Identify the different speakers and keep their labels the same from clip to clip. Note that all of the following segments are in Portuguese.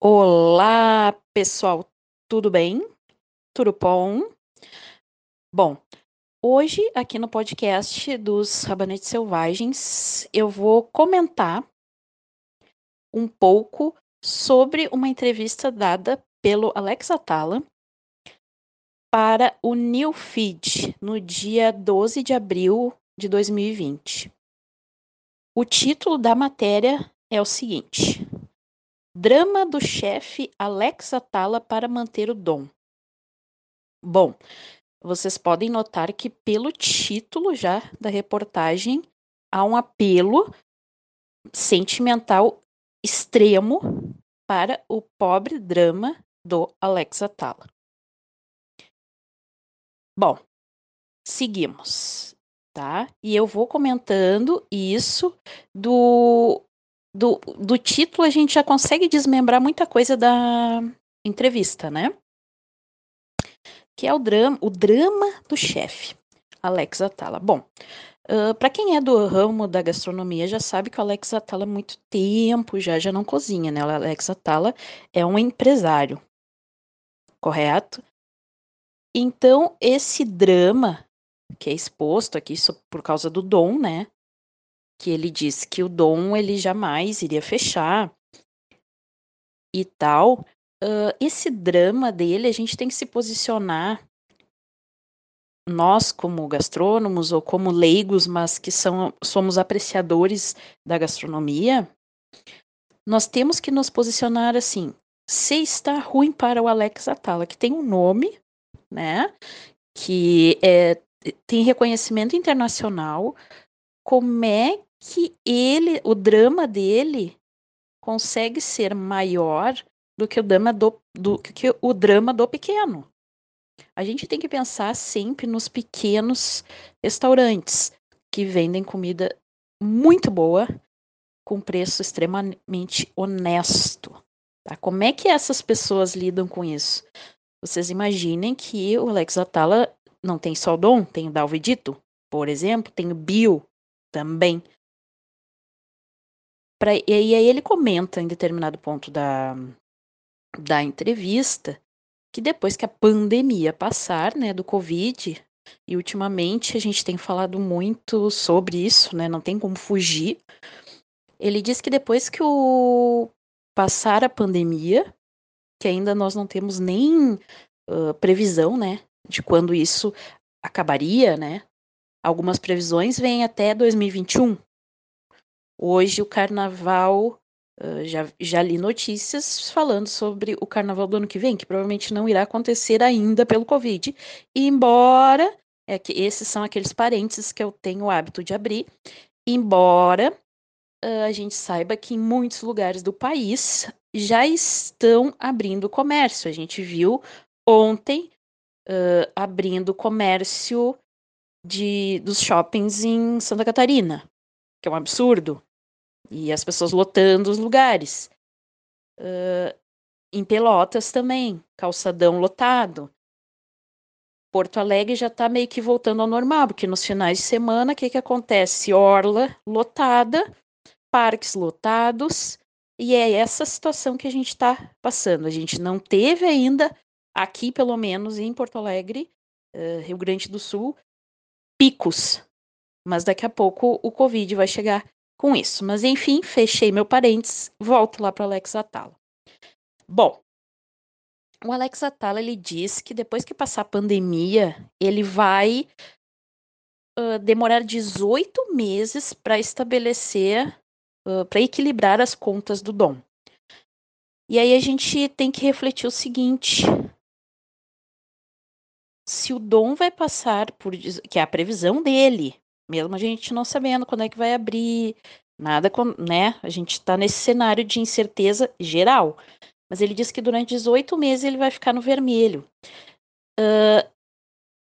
Speaker 1: Olá, pessoal, tudo bem? Tudo bom? Bom, hoje aqui no podcast dos Rabanetes Selvagens eu vou comentar um pouco sobre uma entrevista dada pelo Alex Atala para o New Feed no dia 12 de abril de 2020. O título da matéria é o seguinte: Drama do chefe Alex Atala para manter o dom. Bom, vocês podem notar que pelo título já da reportagem há um apelo sentimental extremo para o pobre drama do Alex Atala. Bom, seguimos, tá? E eu vou comentando isso do do, do título a gente já consegue desmembrar muita coisa da entrevista, né? Que é o drama, o drama do chefe, Alex Atala. Bom, uh, para quem é do ramo da gastronomia já sabe que o Alex Atala há muito tempo já já não cozinha, né? O Alex Atala é um empresário, correto? Então esse drama que é exposto aqui por causa do dom, né? Que ele disse que o dom ele jamais iria fechar e tal. Uh, esse drama dele, a gente tem que se posicionar, nós como gastrônomos ou como leigos, mas que são, somos apreciadores da gastronomia, nós temos que nos posicionar assim. Se está ruim para o Alex Atala, que tem um nome, né, que é, tem reconhecimento internacional, como é que ele, o drama dele consegue ser maior do que o drama do, do que o drama do pequeno. A gente tem que pensar sempre nos pequenos restaurantes que vendem comida muito boa com preço extremamente honesto. Tá? Como é que essas pessoas lidam com isso? Vocês imaginem que o Alex Atala não tem só o Dom, tem o Dalvedito, por exemplo, tem o Bio também. Pra, e aí ele comenta em determinado ponto da, da entrevista que depois que a pandemia passar, né, do Covid, e ultimamente a gente tem falado muito sobre isso, né, não tem como fugir. Ele diz que depois que o passar a pandemia, que ainda nós não temos nem uh, previsão, né, de quando isso acabaria, né? Algumas previsões vêm até 2021, Hoje o carnaval, uh, já, já li notícias falando sobre o carnaval do ano que vem, que provavelmente não irá acontecer ainda pelo Covid. Embora, é que esses são aqueles parênteses que eu tenho o hábito de abrir, embora uh, a gente saiba que em muitos lugares do país já estão abrindo comércio. A gente viu ontem uh, abrindo comércio de, dos shoppings em Santa Catarina, que é um absurdo. E as pessoas lotando os lugares. Uh, em Pelotas também, calçadão lotado. Porto Alegre já está meio que voltando ao normal, porque nos finais de semana, o que, que acontece? Orla lotada, parques lotados, e é essa situação que a gente está passando. A gente não teve ainda, aqui pelo menos em Porto Alegre, uh, Rio Grande do Sul, picos. Mas daqui a pouco o Covid vai chegar com isso. Mas enfim, fechei meu parênteses, volto lá para Alex Atala. Bom, o Alex Atala ele diz que depois que passar a pandemia, ele vai uh, demorar 18 meses para estabelecer, uh, para equilibrar as contas do Dom. E aí a gente tem que refletir o seguinte: se o Dom vai passar por, que é a previsão dele, mesmo a gente não sabendo quando é que vai abrir, nada, né? A gente está nesse cenário de incerteza geral. Mas ele diz que durante 18 meses ele vai ficar no vermelho. Uh,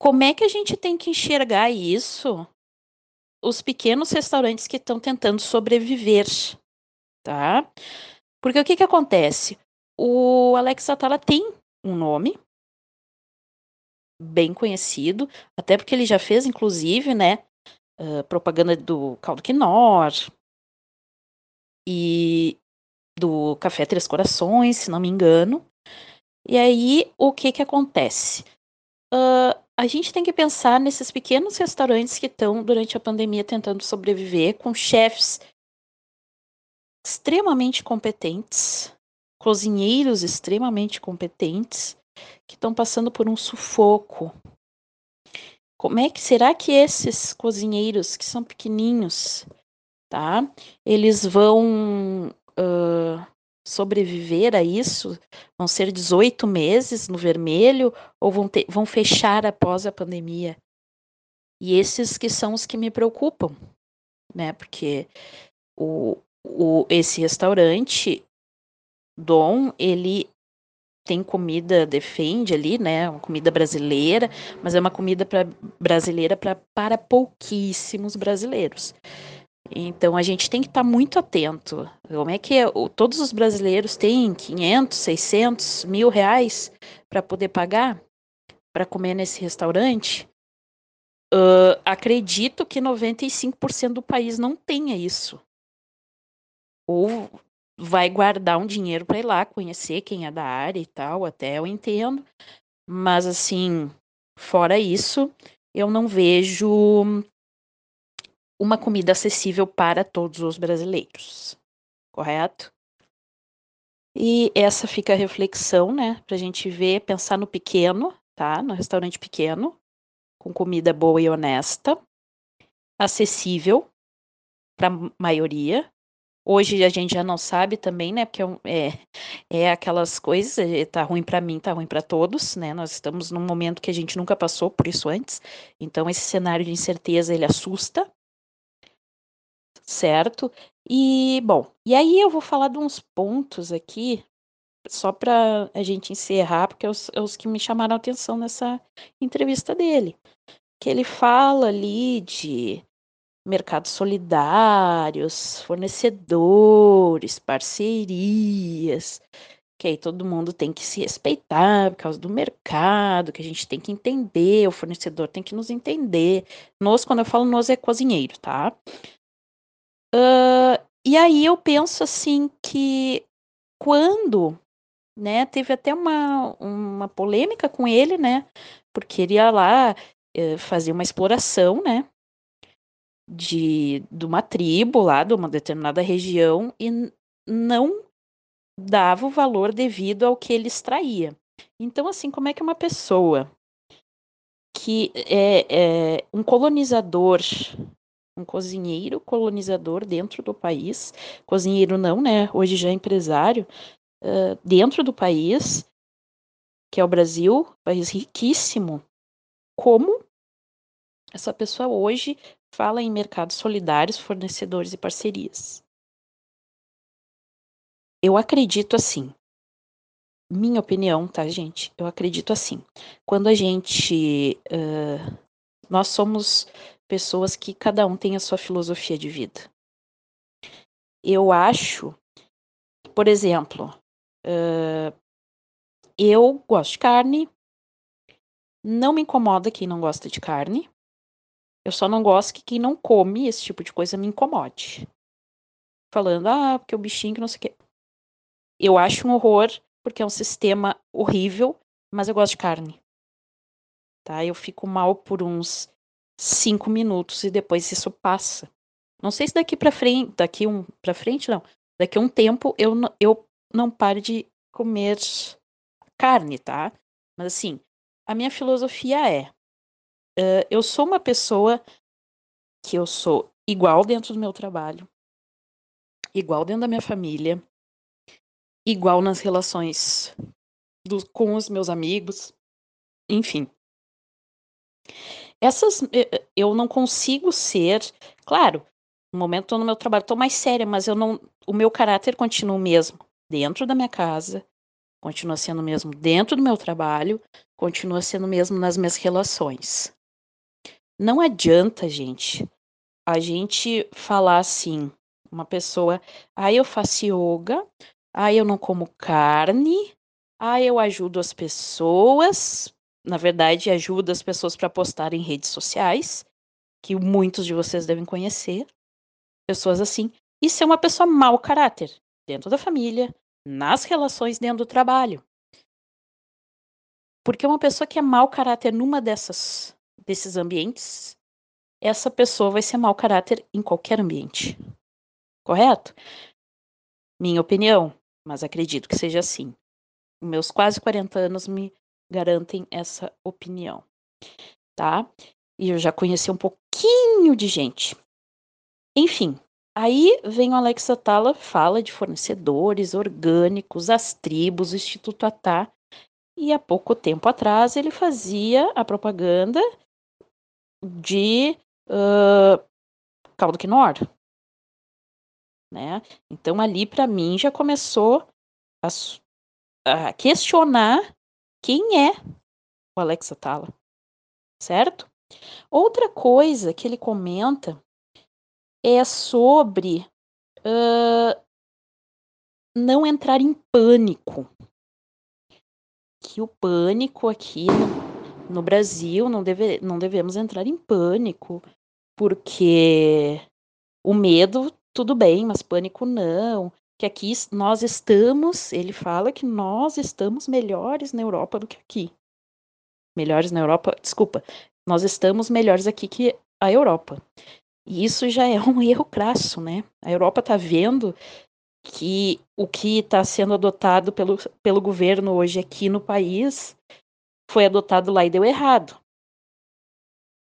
Speaker 1: como é que a gente tem que enxergar isso? Os pequenos restaurantes que estão tentando sobreviver, tá? Porque o que que acontece? O Alex Atala tem um nome bem conhecido, até porque ele já fez, inclusive, né, uh, propaganda do caldo quinor. E do Café Três Corações, se não me engano. E aí, o que que acontece? Uh, a gente tem que pensar nesses pequenos restaurantes que estão, durante a pandemia, tentando sobreviver, com chefs extremamente competentes, cozinheiros extremamente competentes, que estão passando por um sufoco. Como é que será que esses cozinheiros que são pequenininhos, tá? Eles vão uh, sobreviver a isso? Vão ser 18 meses no vermelho ou vão, ter, vão fechar após a pandemia? E esses que são os que me preocupam, né? Porque o, o, esse restaurante, Dom, ele tem comida, defende ali, né? Uma comida brasileira, mas é uma comida pra, brasileira pra, para pouquíssimos brasileiros. Então a gente tem que estar tá muito atento. Como é que é? todos os brasileiros têm 500, 600, mil reais para poder pagar para comer nesse restaurante? Uh, acredito que 95% do país não tenha isso. Ou vai guardar um dinheiro para ir lá conhecer quem é da área e tal, até eu entendo. Mas assim, fora isso, eu não vejo uma comida acessível para todos os brasileiros. Correto? E essa fica a reflexão, né? Para a gente ver, pensar no pequeno, tá? No restaurante pequeno, com comida boa e honesta, acessível para a maioria. Hoje a gente já não sabe também, né? Porque é, é, é aquelas coisas, é, tá ruim para mim, tá ruim para todos, né? Nós estamos num momento que a gente nunca passou por isso antes. Então esse cenário de incerteza ele assusta, certo? E, bom, e aí eu vou falar de uns pontos aqui, só para a gente encerrar, porque é os, é os que me chamaram a atenção nessa entrevista dele. Que ele fala ali de mercados solidários, fornecedores, parcerias, que aí todo mundo tem que se respeitar por causa do mercado, que a gente tem que entender, o fornecedor tem que nos entender. Nós, quando eu falo nós, é cozinheiro, tá? Uh, e aí eu penso assim que quando, né, teve até uma, uma polêmica com ele, né, porque ele ia lá uh, fazer uma exploração, né, de, de uma tribo lá, de uma determinada região, e não dava o valor devido ao que ele extraía. Então, assim, como é que uma pessoa que é, é um colonizador um cozinheiro colonizador dentro do país, cozinheiro não, né? Hoje já é empresário, uh, dentro do país, que é o Brasil, país riquíssimo. Como essa pessoa hoje fala em mercados solidários, fornecedores e parcerias? Eu acredito assim. Minha opinião, tá, gente? Eu acredito assim. Quando a gente. Uh, nós somos pessoas que cada um tem a sua filosofia de vida. Eu acho, por exemplo, uh, eu gosto de carne, não me incomoda quem não gosta de carne. Eu só não gosto que quem não come esse tipo de coisa me incomode. Falando, ah, porque o bichinho que não sei o quê. Eu acho um horror, porque é um sistema horrível, mas eu gosto de carne. Tá? Eu fico mal por uns cinco minutos e depois isso passa. Não sei se daqui para frente, daqui um para frente não, daqui a um tempo eu eu não pare de comer carne, tá? Mas assim, a minha filosofia é, uh, eu sou uma pessoa que eu sou igual dentro do meu trabalho, igual dentro da minha família, igual nas relações do, com os meus amigos, enfim. Essas eh, eh, eu não consigo ser, claro, no momento estou no meu trabalho, estou mais séria, mas eu não, o meu caráter continua o mesmo dentro da minha casa, continua sendo o mesmo dentro do meu trabalho, continua sendo o mesmo nas minhas relações. Não adianta, gente, a gente falar assim, uma pessoa, aí ah, eu faço yoga, aí ah, eu não como carne, aí ah, eu ajudo as pessoas, na verdade, ajuda as pessoas para postar em redes sociais, que muitos de vocês devem conhecer. Pessoas assim. E ser uma pessoa mau caráter. dentro da família, nas relações dentro do trabalho. Porque uma pessoa que é mau caráter numa dessas desses ambientes, essa pessoa vai ser mau caráter em qualquer ambiente. Correto? Minha opinião, mas acredito que seja assim. Meus quase 40 anos me garantem essa opinião, tá? E eu já conheci um pouquinho de gente. Enfim, aí vem o Alex Atala, fala de fornecedores orgânicos, as tribos, o Instituto Atá, e há pouco tempo atrás ele fazia a propaganda de uh, caldo quinor, né? Então ali para mim já começou a, a, questionar quem é o Alex Atala, certo? Outra coisa que ele comenta é sobre uh, não entrar em pânico. Que o pânico aqui no, Brasil não, deve, não devemos entrar em pânico, porque o medo, tudo bem, mas pânico não. Que aqui nós estamos, ele fala que nós estamos melhores na Europa do que aqui. Melhores na Europa, desculpa, nós estamos melhores aqui que a Europa. E isso já é um erro crasso, né? A Europa está vendo que o que está sendo adotado pelo, pelo governo hoje aqui no país foi adotado lá e deu errado.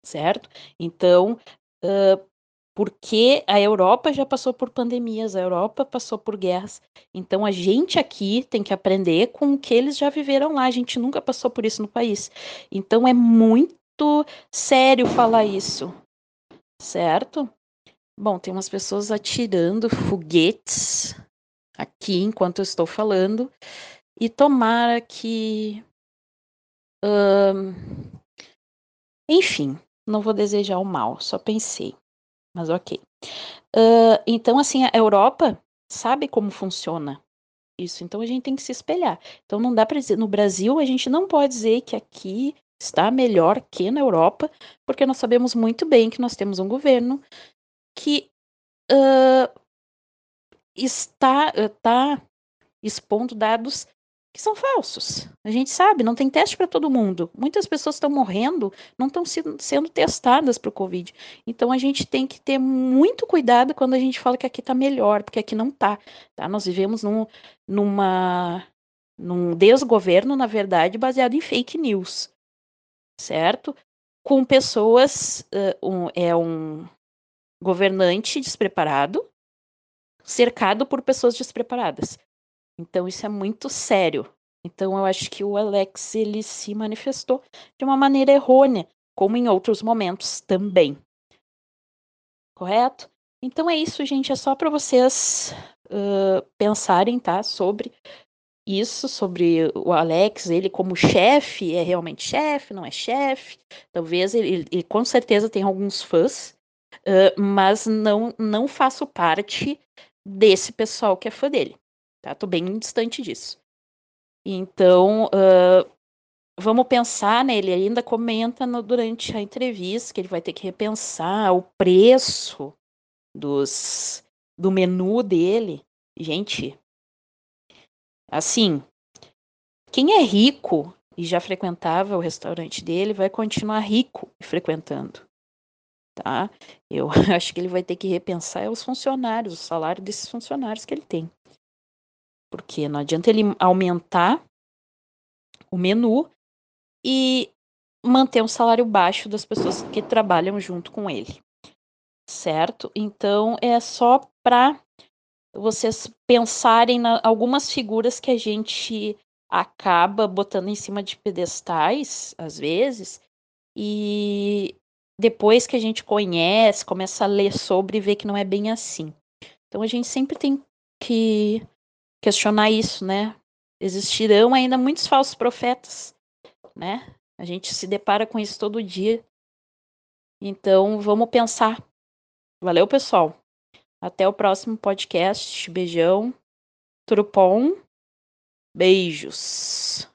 Speaker 1: Certo? Então, uh, porque a Europa já passou por pandemias, a Europa passou por guerras. Então a gente aqui tem que aprender com o que eles já viveram lá. A gente nunca passou por isso no país. Então é muito sério falar isso, certo? Bom, tem umas pessoas atirando foguetes aqui enquanto eu estou falando. E tomara que. Enfim, não vou desejar o mal, só pensei. Mas ok. Uh, então, assim, a Europa sabe como funciona isso, então a gente tem que se espelhar. Então não dá para dizer, no Brasil a gente não pode dizer que aqui está melhor que na Europa, porque nós sabemos muito bem que nós temos um governo que uh, está, uh, tá expondo dados que são falsos. A gente sabe, não tem teste para todo mundo. Muitas pessoas estão morrendo, não estão sendo testadas para o Covid. Então a gente tem que ter muito cuidado quando a gente fala que aqui está melhor, porque aqui não está. Tá? Nós vivemos num, numa, num desgoverno, na verdade, baseado em fake news, certo? Com pessoas, uh, um, é um governante despreparado, cercado por pessoas despreparadas. Então isso é muito sério. Então eu acho que o Alex ele se manifestou de uma maneira errônea, como em outros momentos também. Correto? Então é isso, gente. É só para vocês uh, pensarem, tá? Sobre isso, sobre o Alex, ele como chefe, é realmente chefe, não é chefe. Talvez ele, ele, com certeza tem alguns fãs, uh, mas não, não faço parte desse pessoal que é fã dele. Tá? Tô bem distante disso. Então, uh, vamos pensar, né? Ele ainda comenta no, durante a entrevista que ele vai ter que repensar o preço dos, do menu dele. Gente, assim, quem é rico e já frequentava o restaurante dele vai continuar rico e frequentando. Tá? Eu acho que ele vai ter que repensar os funcionários, o salário desses funcionários que ele tem. Porque não adianta ele aumentar o menu e manter um salário baixo das pessoas que trabalham junto com ele. Certo? Então é só para vocês pensarem em algumas figuras que a gente acaba botando em cima de pedestais, às vezes, e depois que a gente conhece, começa a ler sobre e vê que não é bem assim. Então a gente sempre tem que questionar isso, né? Existirão ainda muitos falsos profetas, né? A gente se depara com isso todo dia. Então, vamos pensar. Valeu, pessoal. Até o próximo podcast. Beijão. Trupom. Beijos.